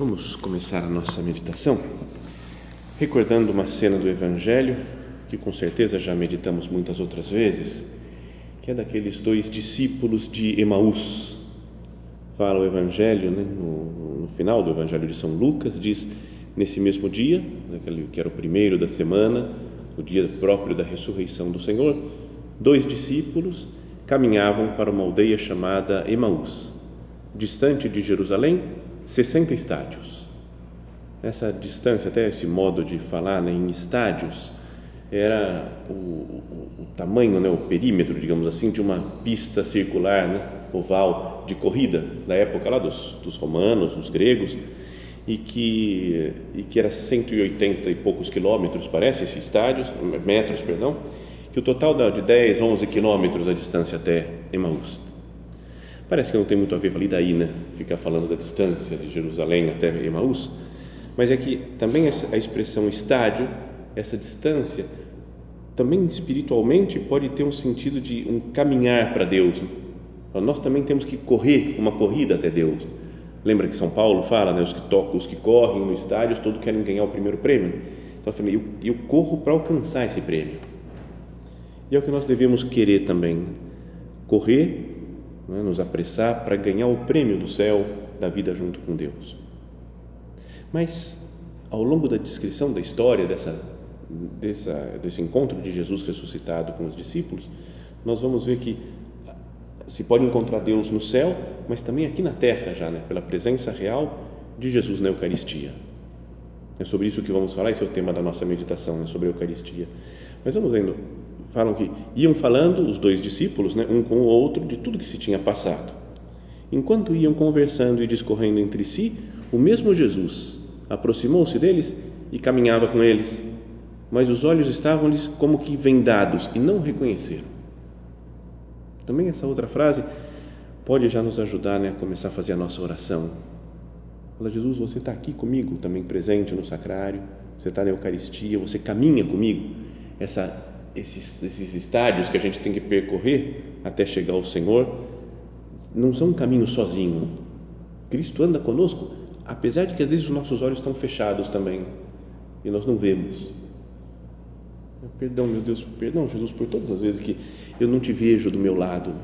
Vamos começar a nossa meditação recordando uma cena do Evangelho que com certeza já meditamos muitas outras vezes, que é daqueles dois discípulos de Emaús. Fala o Evangelho, né, no, no final do Evangelho de São Lucas, diz: nesse mesmo dia, naquele que era o primeiro da semana, o dia próprio da ressurreição do Senhor, dois discípulos caminhavam para uma aldeia chamada Emaús, distante de Jerusalém 60 estádios. Essa distância, até esse modo de falar né, em estádios, era o, o, o tamanho, né, o perímetro, digamos assim, de uma pista circular, né, oval, de corrida, da época lá dos, dos romanos, dos gregos, e que, e que era 180 e poucos quilômetros, parece, esses estádios, metros, perdão, que o total de 10, 11 quilômetros a distância até Emaús. Parece que não tem muito a ver, falei daí, né? Ficar falando da distância de Jerusalém até Emaús, mas é que também a expressão estádio, essa distância, também espiritualmente pode ter um sentido de um caminhar para Deus. Nós também temos que correr uma corrida até Deus. Lembra que São Paulo fala, né? Os que tocam, os que correm no estádio, todos querem ganhar o primeiro prêmio. Então eu falei, eu, eu corro para alcançar esse prêmio. E é o que nós devemos querer também, correr né, nos apressar para ganhar o prêmio do céu da vida junto com Deus. Mas, ao longo da descrição da história dessa, dessa, desse encontro de Jesus ressuscitado com os discípulos, nós vamos ver que se pode encontrar Deus no céu, mas também aqui na terra já, né, pela presença real de Jesus na Eucaristia. É sobre isso que vamos falar, esse é o tema da nossa meditação, né, sobre a Eucaristia. Mas vamos vendo falam que iam falando os dois discípulos, né, um com o outro, de tudo que se tinha passado. Enquanto iam conversando e discorrendo entre si, o mesmo Jesus aproximou-se deles e caminhava com eles, mas os olhos estavam-lhes como que vendados e não reconheceram. Também essa outra frase pode já nos ajudar né, a começar a fazer a nossa oração. Fala, Jesus, você está aqui comigo, também presente no sacrário, você está na Eucaristia, você caminha comigo. Essa esses, esses estádios que a gente tem que percorrer até chegar ao Senhor não são um caminho sozinho. Cristo anda conosco, apesar de que às vezes os nossos olhos estão fechados também e nós não vemos. Perdão, meu Deus, perdão, Jesus, por todas as vezes que eu não te vejo do meu lado,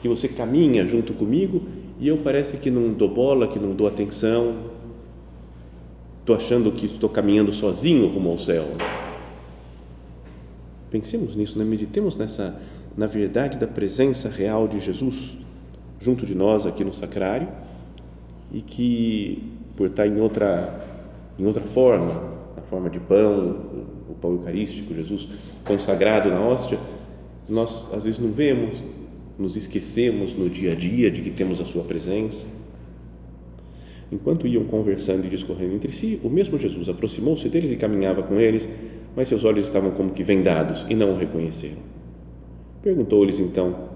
que você caminha junto comigo e eu parece que não dou bola, que não dou atenção, estou achando que estou caminhando sozinho rumo ao céu. Pensemos nisso, né? meditemos nessa, na verdade da presença real de Jesus junto de nós aqui no sacrário e que por estar em outra em outra forma, na forma de pão, o pão eucarístico, Jesus consagrado na hóstia, nós às vezes não vemos, nos esquecemos no dia a dia de que temos a sua presença. Enquanto iam conversando e discorrendo entre si, o mesmo Jesus aproximou-se deles e caminhava com eles mas seus olhos estavam como que vendados e não o reconheceram. Perguntou-lhes então: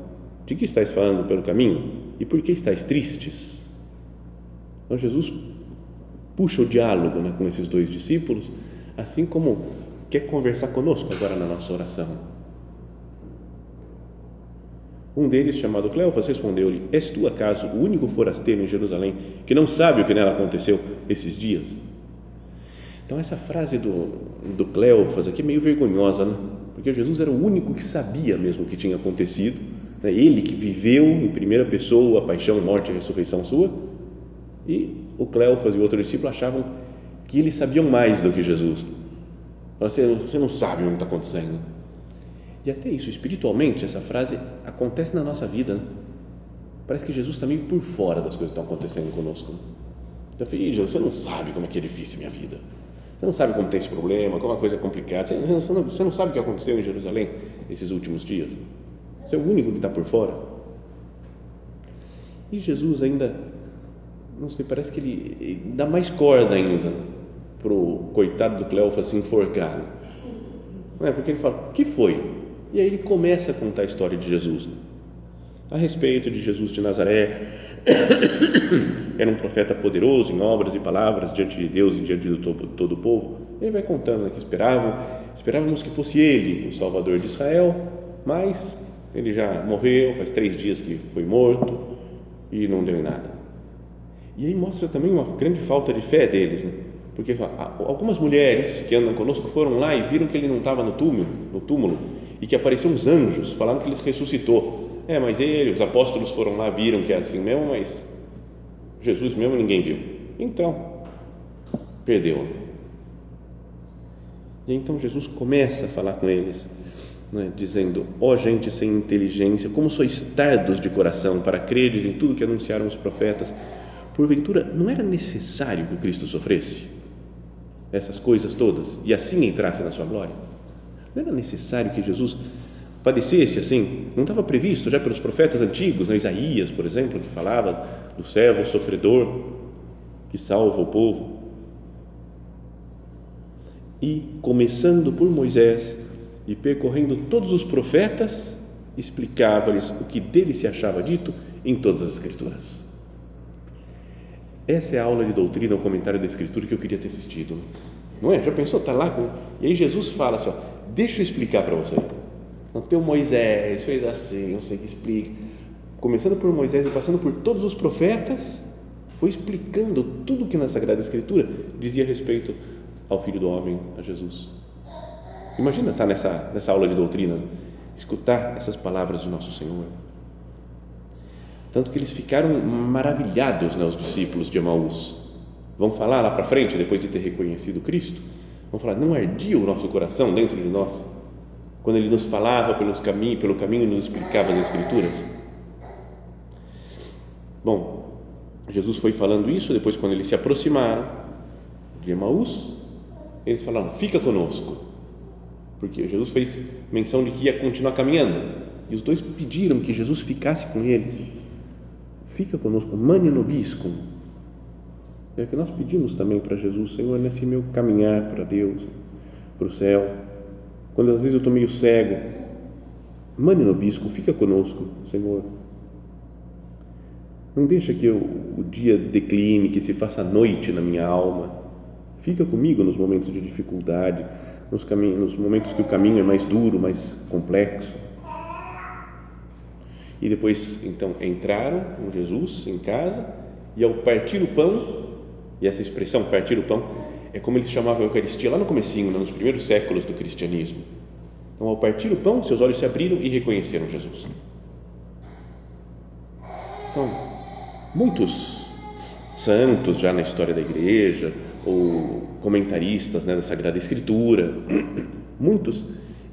De que estáis falando pelo caminho e por que estáis tristes? Então Jesus puxa o diálogo né, com esses dois discípulos, assim como quer conversar conosco agora na nossa oração. Um deles, chamado Cleofas, respondeu-lhe: És tu acaso o único forasteiro em Jerusalém que não sabe o que nela aconteceu esses dias? Então, essa frase do, do Cleofas aqui é meio vergonhosa, né? porque Jesus era o único que sabia mesmo o que tinha acontecido, né? ele que viveu em primeira pessoa a paixão, morte e ressurreição sua, e o Cleofas e o outro discípulo achavam que eles sabiam mais do que Jesus. Você, você não sabe o que está acontecendo. E até isso, espiritualmente, essa frase acontece na nossa vida. Né? Parece que Jesus está meio por fora das coisas que estão acontecendo conosco. Já falei, você não sabe como é que é difícil a minha vida. Você não sabe como tem esse problema, como é uma coisa complicada. Você não, você não sabe o que aconteceu em Jerusalém esses últimos dias. Você é o único que está por fora. E Jesus ainda, não sei, parece que ele, ele dá mais corda ainda para o coitado do Cleofas se enforcar. Não é? Porque ele fala, o que foi? E aí ele começa a contar a história de Jesus. A respeito de Jesus de Nazaré, era um profeta poderoso em obras e palavras diante de Deus e diante de todo, todo o povo. Ele vai contando que esperavam, esperávamos que fosse ele o Salvador de Israel, mas ele já morreu, faz três dias que foi morto e não deu em nada. E aí mostra também uma grande falta de fé deles, né? porque algumas mulheres que andam conosco foram lá e viram que ele não estava no túmulo, no túmulo e que apareceram uns anjos, falaram que ele ressuscitou. É, mas ele, os apóstolos foram lá, viram que é assim mesmo, mas Jesus mesmo ninguém viu. Então, perdeu. E então Jesus começa a falar com eles, né, dizendo: Ó oh, gente sem inteligência, como sois tardos de coração para creres em tudo que anunciaram os profetas. Porventura, não era necessário que o Cristo sofresse essas coisas todas e assim entrasse na sua glória? Não era necessário que Jesus padecesse assim? Não estava previsto já pelos profetas antigos, né? Isaías, por exemplo, que falava do servo sofredor que salva o povo. E começando por Moisés e percorrendo todos os profetas, explicava-lhes o que dele se achava dito em todas as escrituras. Essa é a aula de doutrina, o comentário da escritura que eu queria ter assistido. Não é? Já pensou? Está lá. E aí Jesus fala assim, ó, deixa eu explicar para você. Então, o Moisés fez assim, não sei que explica começando por Moisés e passando por todos os profetas, foi explicando tudo que na Sagrada Escritura dizia respeito ao Filho do Homem, a Jesus. Imagina estar nessa, nessa aula de doutrina, escutar essas palavras de Nosso Senhor. Tanto que eles ficaram maravilhados, né, os discípulos de Emaús. Vão falar lá para frente, depois de ter reconhecido Cristo, vão falar: não ardia o nosso coração dentro de nós? Quando ele nos falava pelos caminhos, pelo caminho e nos explicava as Escrituras? Bom, Jesus foi falando isso, depois, quando eles se aproximaram de Emaús, eles falaram: Fica conosco, porque Jesus fez menção de que ia continuar caminhando, e os dois pediram que Jesus ficasse com eles. Fica conosco, mane nobiscum. É que nós pedimos também para Jesus, Senhor, nesse meu caminhar para Deus, para o céu, quando às vezes eu estou meio cego, mane nobiscum, fica conosco, Senhor não deixa que eu, o dia decline, que se faça noite na minha alma. Fica comigo nos momentos de dificuldade, nos, nos momentos que o caminho é mais duro, mais complexo. E depois, então, entraram com Jesus em casa e ao partir o pão, e essa expressão partir o pão é como eles chamavam a Eucaristia lá no comecinho, né, nos primeiros séculos do cristianismo. Então, ao partir o pão, seus olhos se abriram e reconheceram Jesus. Então, muitos santos já na história da igreja ou comentaristas né, da Sagrada Escritura, muitos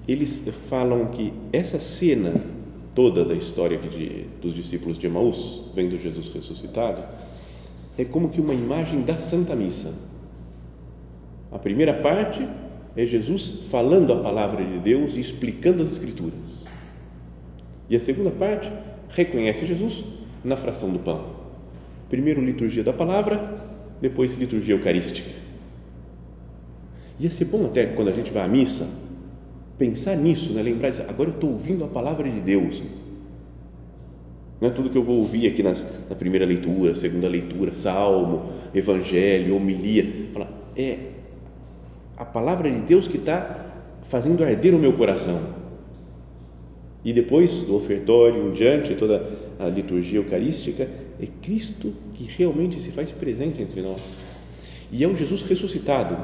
eles falam que essa cena toda da história de, dos discípulos de Emaús, vendo Jesus ressuscitado, é como que uma imagem da Santa Missa. A primeira parte é Jesus falando a palavra de Deus e explicando as Escrituras. E a segunda parte reconhece Jesus na fração do pão. Primeiro liturgia da palavra, depois liturgia eucarística. Ia ser bom até quando a gente vai à missa pensar nisso, né? lembrar disso. Agora eu estou ouvindo a palavra de Deus. Não é tudo que eu vou ouvir aqui nas, na primeira leitura, segunda leitura, salmo, evangelho, homilia. Fala, é a palavra de Deus que está fazendo arder o meu coração. E depois do ofertório em diante, toda a liturgia eucarística, é Cristo que realmente se faz presente entre nós. E é o Jesus ressuscitado.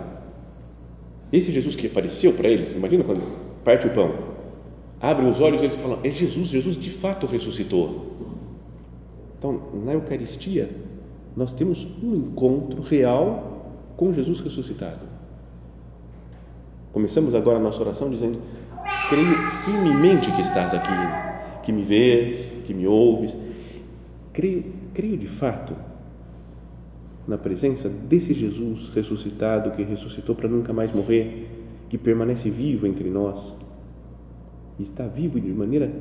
Esse Jesus que apareceu para eles, imagina quando parte o pão, abre os olhos e eles falam: É Jesus, Jesus de fato ressuscitou. Então, na Eucaristia, nós temos um encontro real com Jesus ressuscitado. Começamos agora a nossa oração dizendo: Creio firmemente que estás aqui, que me vês, que me ouves. Creio, creio de fato na presença desse Jesus ressuscitado que ressuscitou para nunca mais morrer, que permanece vivo entre nós e está vivo de maneira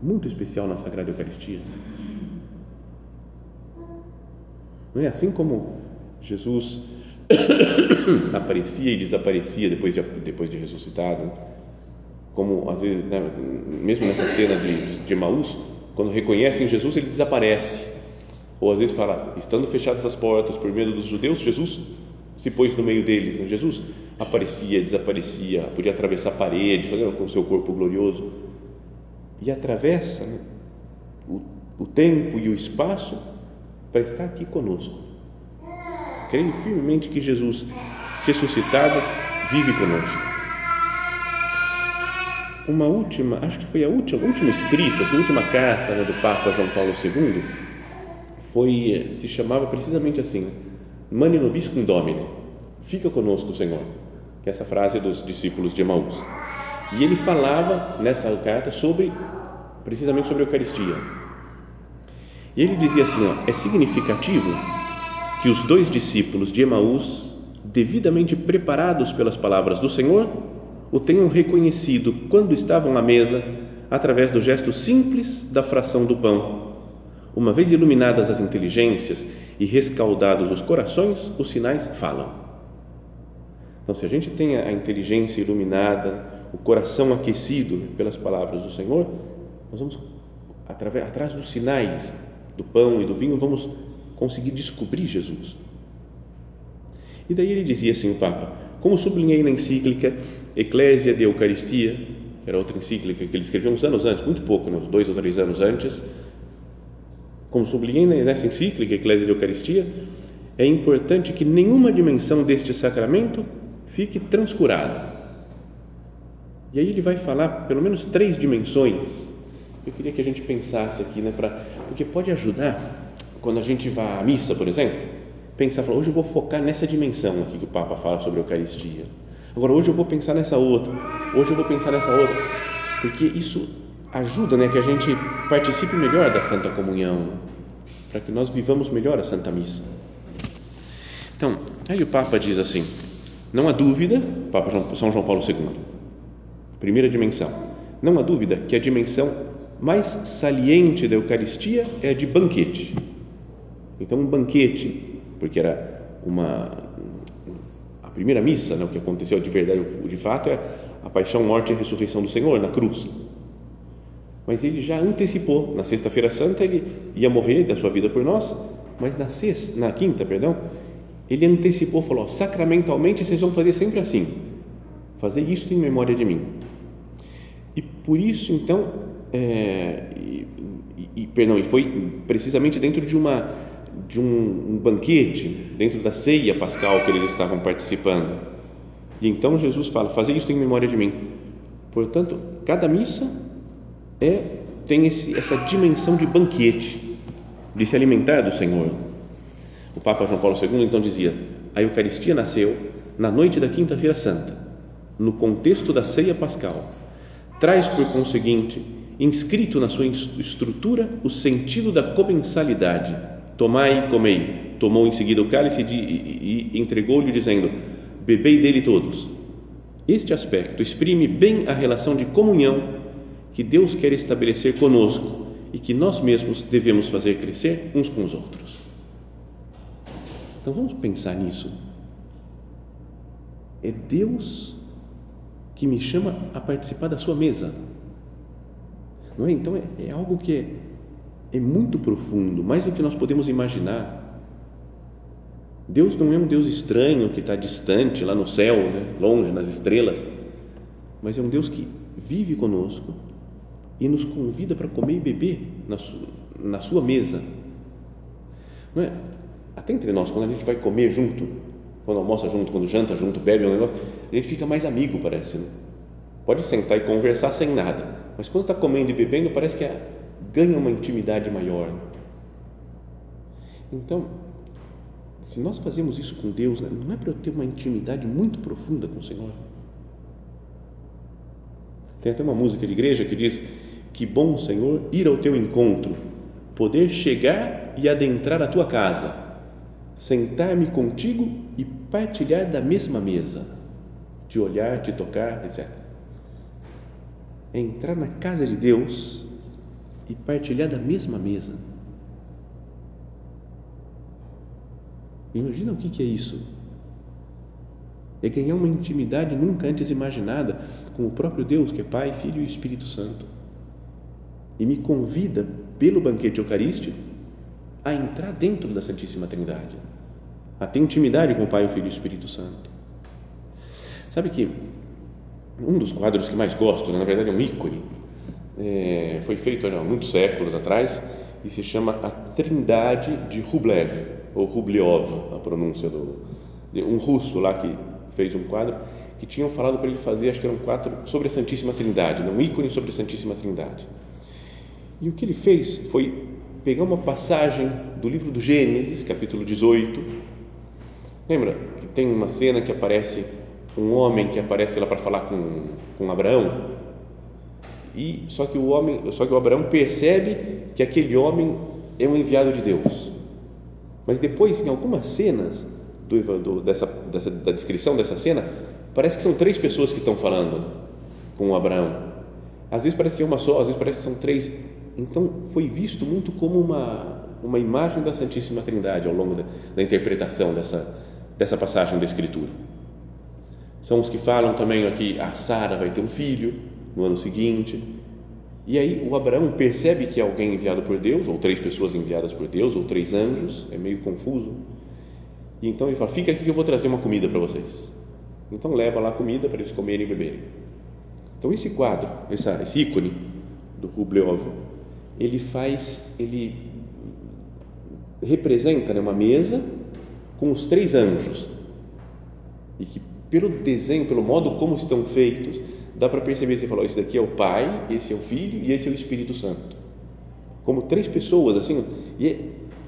muito especial na Sagrada Eucaristia. Não é assim como Jesus aparecia e desaparecia depois de, depois de ressuscitado, como às vezes, né, mesmo nessa cena de, de Maús, quando reconhecem Jesus, ele desaparece. Ou às vezes fala, estando fechadas as portas por medo dos judeus, Jesus se pôs no meio deles. Né? Jesus aparecia, desaparecia, podia atravessar a parede, com o seu corpo glorioso. E atravessa né, o, o tempo e o espaço para estar aqui conosco. Creio firmemente que Jesus ressuscitado vive conosco. Uma última, acho que foi a última, último escrito, assim, a última carta né, do Papa João Paulo II, foi, se chamava precisamente assim, Mani nobiscum Domine, fica conosco, Senhor, que é essa frase dos discípulos de Emaús. E ele falava nessa carta sobre, precisamente sobre a Eucaristia. E ele dizia assim, ó, é significativo que os dois discípulos de Emaús, devidamente preparados pelas palavras do Senhor, o tenham reconhecido quando estavam à mesa, através do gesto simples da fração do pão uma vez iluminadas as inteligências e rescaldados os corações, os sinais falam. Então, se a gente tem a inteligência iluminada, o coração aquecido pelas palavras do Senhor, nós vamos, através, atrás dos sinais do pão e do vinho, vamos conseguir descobrir Jesus. E daí ele dizia assim, o Papa, como sublinhei na encíclica Eclésia de Eucaristia, que era outra encíclica que ele escreveu uns anos antes, muito pouco, né, dois ou três anos antes, como sublinhei nessa encíclica Eclésia de Eucaristia, é importante que nenhuma dimensão deste sacramento fique transcurada. E aí ele vai falar pelo menos três dimensões. Eu queria que a gente pensasse aqui, né, pra, porque pode ajudar quando a gente vai à missa, por exemplo, pensar, falar, hoje eu vou focar nessa dimensão aqui que o Papa fala sobre a Eucaristia. Agora hoje eu vou pensar nessa outra. Hoje eu vou pensar nessa outra, porque isso ajuda né, que a gente participe melhor da Santa Comunhão, para que nós vivamos melhor a Santa Missa. Então, aí o Papa diz assim: não há dúvida, Papa São João Paulo II, primeira dimensão, não há dúvida que a dimensão mais saliente da Eucaristia é a de banquete. Então, um banquete, porque era uma a primeira missa, né, o que aconteceu de verdade, de fato, é a paixão, morte e ressurreição do Senhor na cruz mas ele já antecipou. Na sexta-feira santa ele ia morrer da sua vida por nós, mas na sexta, na quinta, perdão, ele antecipou, falou: sacramentalmente vocês vão fazer sempre assim, fazer isto em memória de mim. E por isso então, é, e, e, perdão, e foi precisamente dentro de uma de um, um banquete, dentro da ceia pascal que eles estavam participando. E então Jesus fala: fazer isto em memória de mim. Portanto, cada missa é, tem esse, essa dimensão de banquete, de se alimentar do Senhor. O Papa João Paulo II então dizia: a Eucaristia nasceu na noite da Quinta-feira Santa, no contexto da ceia pascal. Traz, por conseguinte, inscrito na sua estrutura o sentido da comensalidade. Tomai e comei. Tomou em seguida o cálice de, e, e entregou-lhe, dizendo: Bebei dele todos. Este aspecto exprime bem a relação de comunhão que Deus quer estabelecer conosco e que nós mesmos devemos fazer crescer uns com os outros. Então vamos pensar nisso. É Deus que me chama a participar da sua mesa. Não é? Então é, é algo que é, é muito profundo, mais do que nós podemos imaginar. Deus não é um Deus estranho que está distante lá no céu, né? longe nas estrelas, mas é um Deus que vive conosco, e nos convida para comer e beber na sua, na sua mesa. Não é? Até entre nós, quando a gente vai comer junto, quando almoça junto, quando janta junto, bebe um negócio, a gente fica mais amigo, parece. Né? Pode sentar e conversar sem nada, mas quando está comendo e bebendo, parece que ganha uma intimidade maior. Então, se nós fazemos isso com Deus, né, não é para eu ter uma intimidade muito profunda com o Senhor, Tem até uma música de igreja que diz: Que bom, Senhor, ir ao teu encontro, poder chegar e adentrar a tua casa, sentar-me contigo e partilhar da mesma mesa, te olhar, te tocar, etc. É entrar na casa de Deus e partilhar da mesma mesa. Imagina o que é isso é ganhar uma intimidade nunca antes imaginada com o próprio Deus, que é Pai, Filho e Espírito Santo. E me convida, pelo banquete eucarístico, a entrar dentro da Santíssima Trindade, a ter intimidade com o Pai, o Filho e o Espírito Santo. Sabe que um dos quadros que mais gosto, né, na verdade é um ícone, é, foi feito há muitos séculos atrás e se chama A Trindade de Rublev, ou Rubliov, a pronúncia do um russo lá que fez um quadro que tinham falado para ele fazer, acho que eram quatro, sobre a Santíssima Trindade, né? um ícone sobre a Santíssima Trindade. E o que ele fez foi pegar uma passagem do livro do Gênesis, capítulo 18. Lembra que tem uma cena que aparece um homem que aparece lá para falar com, com Abraão? E só que o homem, só que o Abraão percebe que aquele homem é um enviado de Deus. Mas depois, em algumas cenas, do, do, dessa, dessa, da descrição dessa cena, parece que são três pessoas que estão falando com Abraão. Às vezes parece que é uma só, às vezes parece que são três. Então foi visto muito como uma, uma imagem da Santíssima Trindade ao longo da, da interpretação dessa, dessa passagem da Escritura. São os que falam também aqui, a Sara vai ter um filho no ano seguinte. E aí o Abraão percebe que é alguém enviado por Deus, ou três pessoas enviadas por Deus, ou três anjos, é meio confuso. E então ele fala: Fica aqui que eu vou trazer uma comida para vocês. Então leva lá comida para eles comerem e beberem. Então esse quadro, essa, esse ícone do Rubleov, ele faz, ele representa né, uma mesa com os três anjos e que pelo desenho, pelo modo como estão feitos, dá para perceber, você falou, esse daqui é o Pai, esse é o Filho e esse é o Espírito Santo. Como três pessoas, assim, e é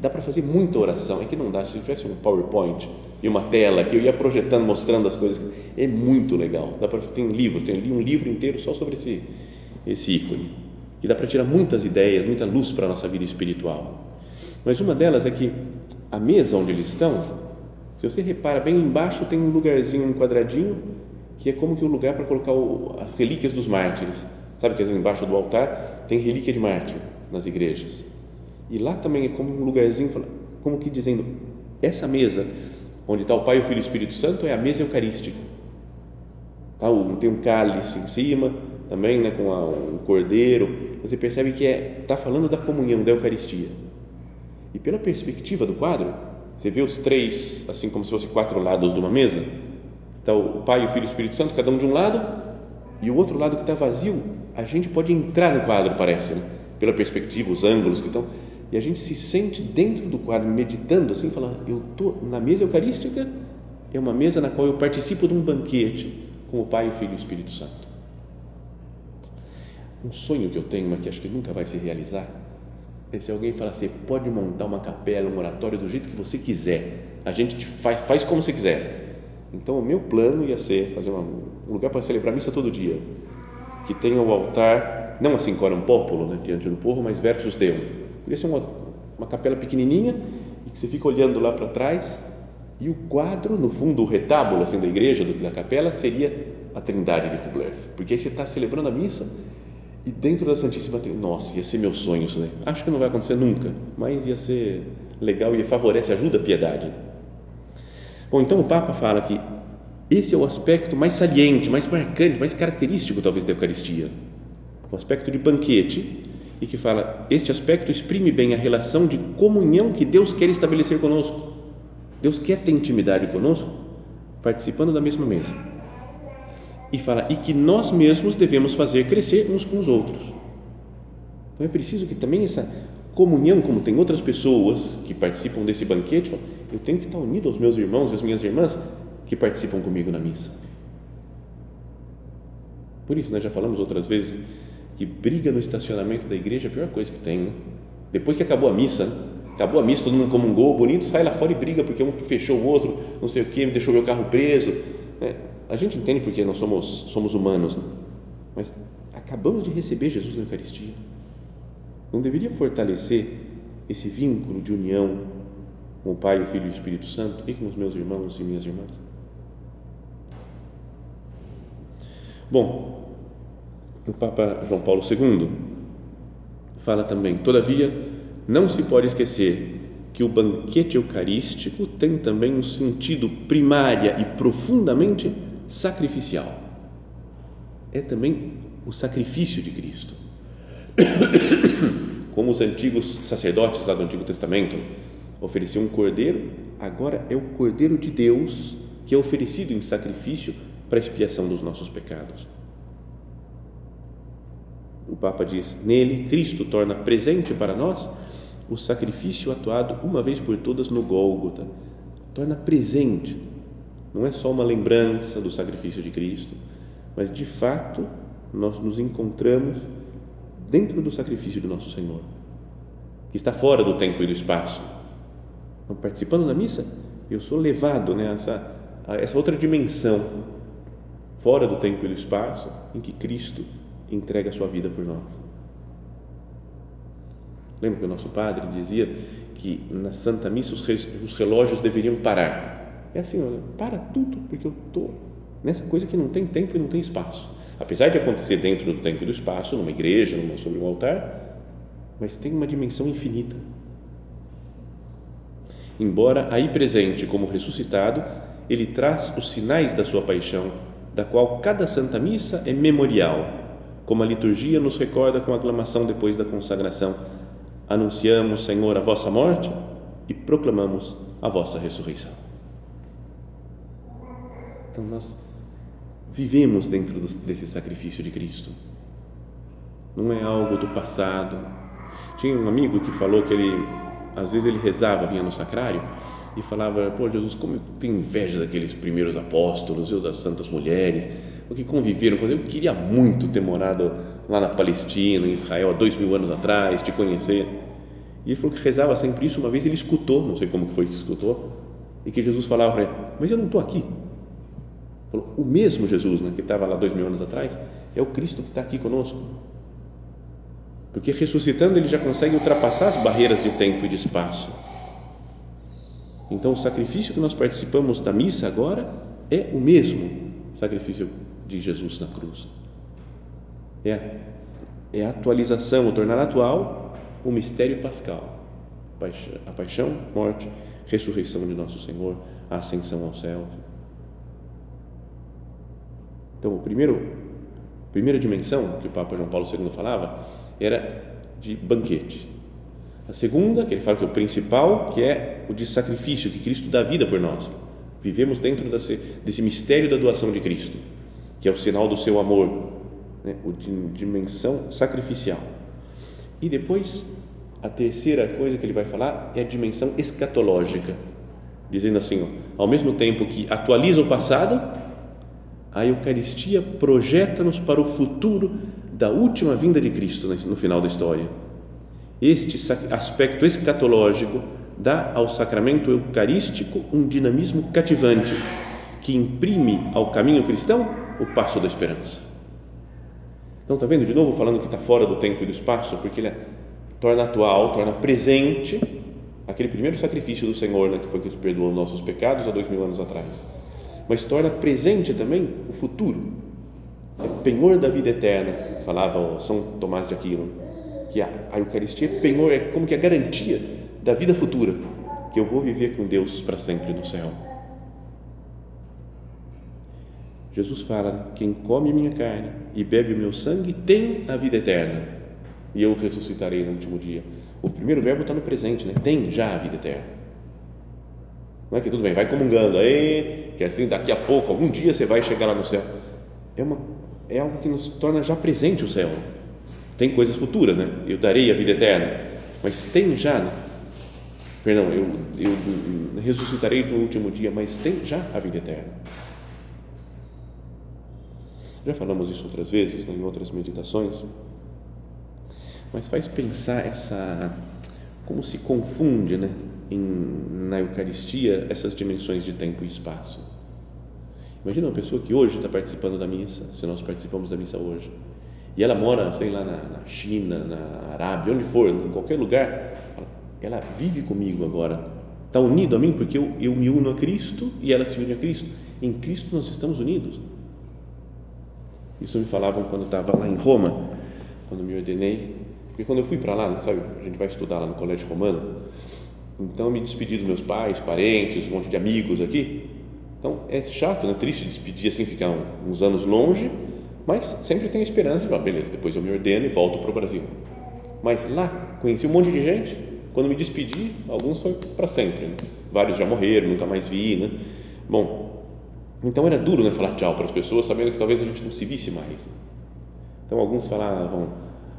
dá para fazer muita oração. É que não dá. Se tivesse um PowerPoint e uma tela que eu ia projetando, mostrando as coisas, é muito legal. Dá para tem livro, tem um livro inteiro só sobre esse esse ícone. Que dá para tirar muitas ideias, muita luz para a nossa vida espiritual. Mas uma delas é que a mesa onde eles estão, se você repara bem embaixo tem um lugarzinho, um quadradinho, que é como que o um lugar para colocar o, as relíquias dos mártires. Sabe que embaixo do altar tem relíquia de mártir nas igrejas. E lá também é como um lugarzinho, como que dizendo, essa mesa onde está o Pai, o Filho e o Espírito Santo é a mesa eucarística. Tá? Tem um cálice em cima também, né, com um cordeiro. Você percebe que é está falando da comunhão, da Eucaristia. E pela perspectiva do quadro, você vê os três, assim como se fossem quatro lados de uma mesa. Está o Pai, o Filho e o Espírito Santo, cada um de um lado, e o outro lado que está vazio, a gente pode entrar no quadro, parece, né? pela perspectiva, os ângulos que estão e a gente se sente dentro do quadro, meditando assim, falando: eu estou na mesa eucarística, é uma mesa na qual eu participo de um banquete com o Pai, o Filho e o Espírito Santo. Um sonho que eu tenho, mas que acho que nunca vai se realizar, é se alguém falar assim: pode montar uma capela, um oratório do jeito que você quiser, a gente faz, faz como você quiser. Então, o meu plano ia ser fazer um lugar para celebrar missa todo dia, que tenha o altar, não assim coram popolo, né, diante do povo, mas versus Deus Podia ser uma, uma capela pequenininha e que você fica olhando lá para trás e o quadro, no fundo, o retábulo assim, da igreja, da capela, seria a Trindade de Rublev. Porque aí você está celebrando a missa e dentro da Santíssima Trindade, nossa, ia ser meu sonho isso, né? Acho que não vai acontecer nunca, mas ia ser legal e favorece, ajuda a piedade. Bom, então o Papa fala que esse é o aspecto mais saliente, mais marcante, mais característico talvez da Eucaristia. O aspecto de banquete e que fala: este aspecto exprime bem a relação de comunhão que Deus quer estabelecer conosco. Deus quer ter intimidade conosco, participando da mesma mesa. E fala: e que nós mesmos devemos fazer crescer uns com os outros. Então é preciso que também essa comunhão, como tem outras pessoas que participam desse banquete, eu tenho que estar unido aos meus irmãos e às minhas irmãs que participam comigo na missa. Por isso, nós já falamos outras vezes que briga no estacionamento da igreja é a pior coisa que tem. Né? Depois que acabou a missa, né? acabou a missa, todo mundo comungou, bonito, sai lá fora e briga porque um fechou o outro, não sei o que, deixou meu carro preso. É, a gente entende porque nós somos, somos humanos, né? mas acabamos de receber Jesus na Eucaristia. Não deveria fortalecer esse vínculo de união com o Pai, o Filho e o Espírito Santo e com os meus irmãos e minhas irmãs? Bom, o Papa João Paulo II fala também, todavia, não se pode esquecer que o banquete eucarístico tem também um sentido primária e profundamente sacrificial. É também o sacrifício de Cristo. Como os antigos sacerdotes lá do Antigo Testamento ofereciam um cordeiro, agora é o cordeiro de Deus que é oferecido em sacrifício para expiação dos nossos pecados. O Papa diz: Nele, Cristo torna presente para nós o sacrifício atuado uma vez por todas no Gólgota, torna presente. Não é só uma lembrança do sacrifício de Cristo, mas de fato nós nos encontramos dentro do sacrifício do nosso Senhor, que está fora do tempo e do espaço. Então, participando da missa, eu sou levado nessa a essa outra dimensão, fora do tempo e do espaço, em que Cristo entrega a sua vida por nós. Lembra que o nosso padre dizia que na Santa Missa os relógios deveriam parar? É assim, para tudo, porque eu estou nessa coisa que não tem tempo e não tem espaço. Apesar de acontecer dentro do tempo e do espaço, numa igreja, numa, sobre um altar, mas tem uma dimensão infinita. Embora aí presente como ressuscitado, ele traz os sinais da sua paixão, da qual cada Santa Missa é memorial, como a liturgia nos recorda com a aclamação depois da consagração anunciamos, Senhor, a vossa morte e proclamamos a vossa ressurreição. Então nós vivemos dentro desse sacrifício de Cristo. Não é algo do passado. Tinha um amigo que falou que ele, às vezes ele rezava, vinha no sacrário e falava: Pô, Jesus, como eu tenho inveja daqueles primeiros apóstolos, eu das santas mulheres, porque conviveram com Eu queria muito ter morado lá na Palestina, em Israel, há dois mil anos atrás, te conhecer. E ele falou que rezava sempre isso. Uma vez ele escutou, não sei como que foi que escutou, e que Jesus falava para ele: Mas eu não estou aqui. O mesmo Jesus, né, que estava lá dois mil anos atrás, é o Cristo que está aqui conosco. Porque ressuscitando ele já consegue ultrapassar as barreiras de tempo e de espaço. Então o sacrifício que nós participamos da missa agora é o mesmo sacrifício de Jesus na cruz. É, é a atualização, o tornar atual o mistério pascal, a paixão, morte, ressurreição de nosso Senhor, a ascensão ao céu. Então, o primeiro, a primeira dimensão que o Papa João Paulo II falava era de banquete. A segunda, que ele fala que é o principal, que é o de sacrifício, que Cristo dá vida por nós. Vivemos dentro desse, desse mistério da doação de Cristo, que é o sinal do seu amor, né? o de dimensão sacrificial. E depois, a terceira coisa que ele vai falar é a dimensão escatológica, dizendo assim: ó, ao mesmo tempo que atualiza o passado, a Eucaristia projeta-nos para o futuro da última vinda de Cristo no final da história. Este aspecto escatológico dá ao sacramento eucarístico um dinamismo cativante que imprime ao caminho cristão o passo da esperança. Então, está vendo de novo falando que está fora do tempo e do espaço, porque ele torna atual, torna presente aquele primeiro sacrifício do Senhor, né, que foi que nos perdoou nossos pecados há dois mil anos atrás, mas torna presente também o futuro, é penhor da vida eterna, falava São Tomás de Aquino que a, a Eucaristia é penhor, é como que a garantia da vida futura, que eu vou viver com Deus para sempre no céu. Jesus fala: quem come minha carne e bebe o meu sangue tem a vida eterna, e eu ressuscitarei no último dia. O primeiro verbo está no presente, né? Tem já a vida eterna. Não é que tudo bem, vai comungando aí, que assim daqui a pouco, algum dia você vai chegar lá no céu. É uma é algo que nos torna já presente o céu. Tem coisas futuras, né? Eu darei a vida eterna, mas tem já, né? perdão, eu, eu ressuscitarei no último dia, mas tem já a vida eterna. Já falamos isso outras vezes, né, em outras meditações, mas faz pensar essa como se confunde, né, em, na Eucaristia essas dimensões de tempo e espaço. Imagina uma pessoa que hoje está participando da missa, se nós participamos da missa hoje e ela mora, sei lá, na, na China, na Arábia, onde for, em qualquer lugar, ela vive comigo agora, está unido a mim porque eu, eu me uno a Cristo e ela se une a Cristo. Em Cristo nós estamos unidos. Isso me falavam quando estava lá em Roma, quando me ordenei, porque quando eu fui para lá, sabe, a gente vai estudar lá no Colégio Romano, então me despedi dos meus pais, parentes, um monte de amigos aqui. Então é chato, né? Triste despedir assim, ficar uns anos longe, mas sempre tem esperança de, ah, beleza, depois eu me ordeno e volto para o Brasil. Mas lá conheci um monte de gente. Quando me despedi, alguns foi para sempre. Né? Vários já morreram, nunca mais vi, né? Bom, então era duro, né, falar tchau para as pessoas, sabendo que talvez a gente não se visse mais. Então alguns falavam,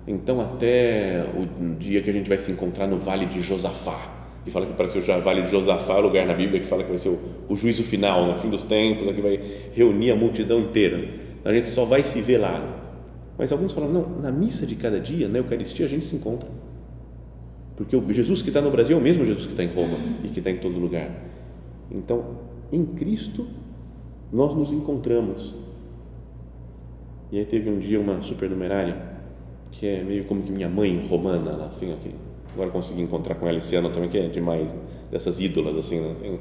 então até o dia que a gente vai se encontrar no Vale de Josafá que fala que apareceu o Vale de Josafá, o lugar na Bíblia que fala que vai ser o, o juízo final, no fim dos tempos, que vai reunir a multidão inteira. A gente só vai se ver lá. Mas alguns falam, não, na missa de cada dia, na Eucaristia, a gente se encontra. Porque o Jesus que está no Brasil é o mesmo Jesus que está em Roma e que está em todo lugar. Então, em Cristo, nós nos encontramos. E aí teve um dia uma supernumerária, que é meio como que minha mãe romana, assim, aqui, Agora consegui encontrar com ela esse ano também, que é demais, né? dessas ídolas, assim, né? tem,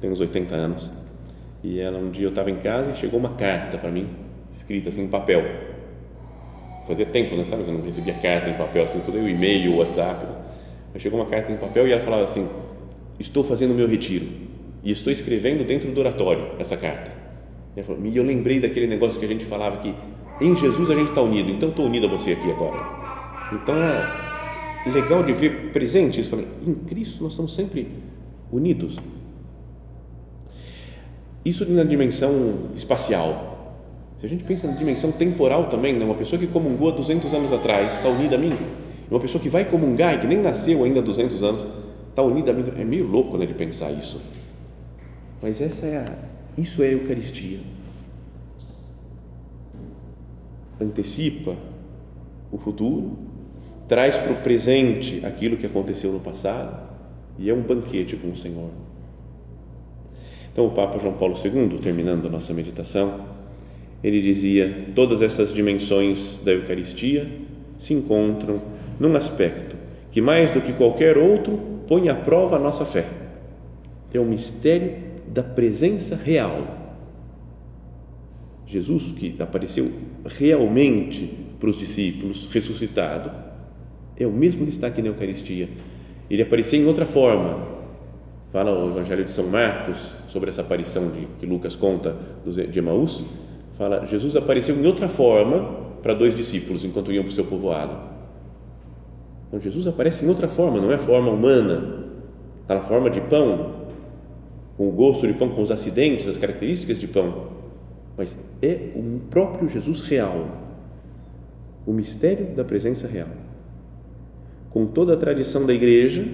tem uns 80 anos. E ela, um dia eu estava em casa e chegou uma carta para mim, escrita assim em papel. Fazia tempo, né? Sabe que eu não recebia carta em papel, assim, tudo o e-mail, o WhatsApp. Né? Chegou uma carta em papel e ela falava assim: Estou fazendo o meu retiro e estou escrevendo dentro do oratório essa carta. E eu lembrei daquele negócio que a gente falava que em Jesus a gente está unido, então estou unido a você aqui agora. Então legal de ver presente isso. Falei, em Cristo nós estamos sempre unidos. Isso na dimensão espacial. Se a gente pensa na dimensão temporal também, né? uma pessoa que comungou há 200 anos atrás está unida a mim. Uma pessoa que vai comungar e que nem nasceu ainda há 200 anos está unida a mim. É meio louco né, de pensar isso. Mas essa é a, isso é a Eucaristia. Antecipa o futuro traz para o presente aquilo que aconteceu no passado e é um banquete com o Senhor. Então, o Papa João Paulo II, terminando a nossa meditação, ele dizia: todas essas dimensões da Eucaristia se encontram num aspecto que, mais do que qualquer outro, põe à prova a nossa fé. É o mistério da presença real. Jesus, que apareceu realmente para os discípulos, ressuscitado, é o mesmo que está aqui na Eucaristia. Ele apareceu em outra forma. Fala o Evangelho de São Marcos sobre essa aparição de, que Lucas conta de Emaús. Fala, Jesus apareceu em outra forma para dois discípulos enquanto iam para o seu povoado. Então Jesus aparece em outra forma, não é forma humana, está na forma de pão, com o gosto de pão, com os acidentes, as características de pão, mas é o próprio Jesus real, o mistério da presença real com toda a tradição da Igreja,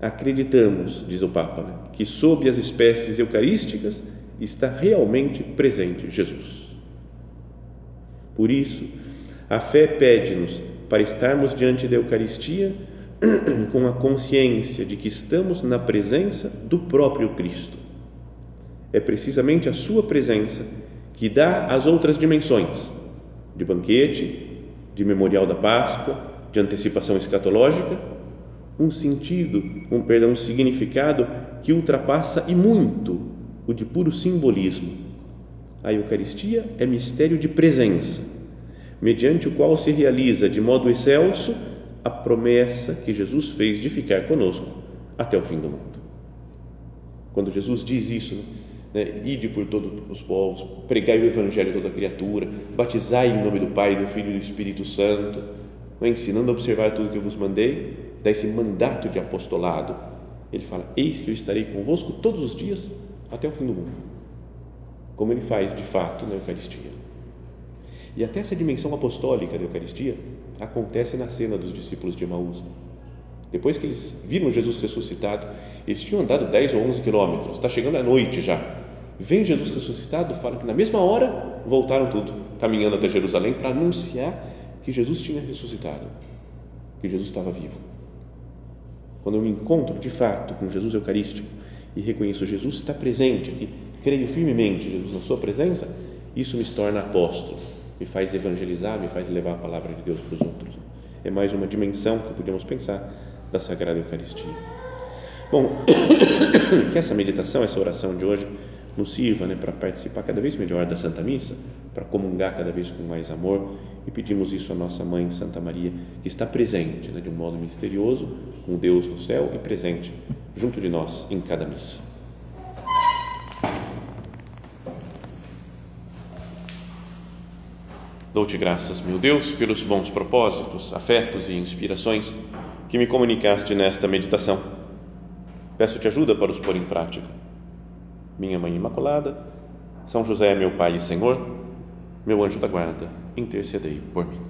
acreditamos, diz o Papa, né, que sob as espécies eucarísticas está realmente presente Jesus. Por isso, a fé pede-nos para estarmos diante da Eucaristia com a consciência de que estamos na presença do próprio Cristo. É precisamente a Sua presença que dá as outras dimensões de banquete, de memorial da Páscoa, de antecipação escatológica, um sentido, um perdão, um significado que ultrapassa e muito o de puro simbolismo. A Eucaristia é mistério de presença, mediante o qual se realiza de modo excelso a promessa que Jesus fez de ficar conosco até o fim do mundo. Quando Jesus diz isso, né, ide por todos os povos, pregai o Evangelho a toda criatura, batizai em nome do Pai, do Filho e do Espírito Santo, ensinando a observar tudo que eu vos mandei, dá esse mandato de apostolado. Ele fala: Eis que eu estarei convosco todos os dias até o fim do mundo. Como ele faz de fato na Eucaristia. E até essa dimensão apostólica da Eucaristia acontece na cena dos discípulos de Emaús. Depois que eles viram Jesus ressuscitado, eles tinham andado 10 ou 11 quilômetros, está chegando a noite já. Vem Jesus ressuscitado, fala que na mesma hora voltaram tudo, caminhando até Jerusalém para anunciar que Jesus tinha ressuscitado, que Jesus estava vivo. Quando eu me encontro de fato com Jesus Eucarístico e reconheço Jesus está presente aqui, creio firmemente Jesus na sua presença, isso me torna apóstolo, me faz evangelizar, me faz levar a palavra de Deus para os outros. É mais uma dimensão que podemos pensar da Sagrada Eucaristia. Bom, que essa meditação, essa oração de hoje nos sirva né, para participar cada vez melhor da Santa Missa, para comungar cada vez com mais amor e pedimos isso à nossa Mãe Santa Maria, que está presente né, de um modo misterioso com Deus no céu e presente junto de nós em cada missa. Dou-te graças, meu Deus, pelos bons propósitos, afetos e inspirações que me comunicaste nesta meditação. Peço-te ajuda para os pôr em prática minha Mãe Imaculada, São José, meu Pai e Senhor, meu anjo da guarda, intercedei por mim.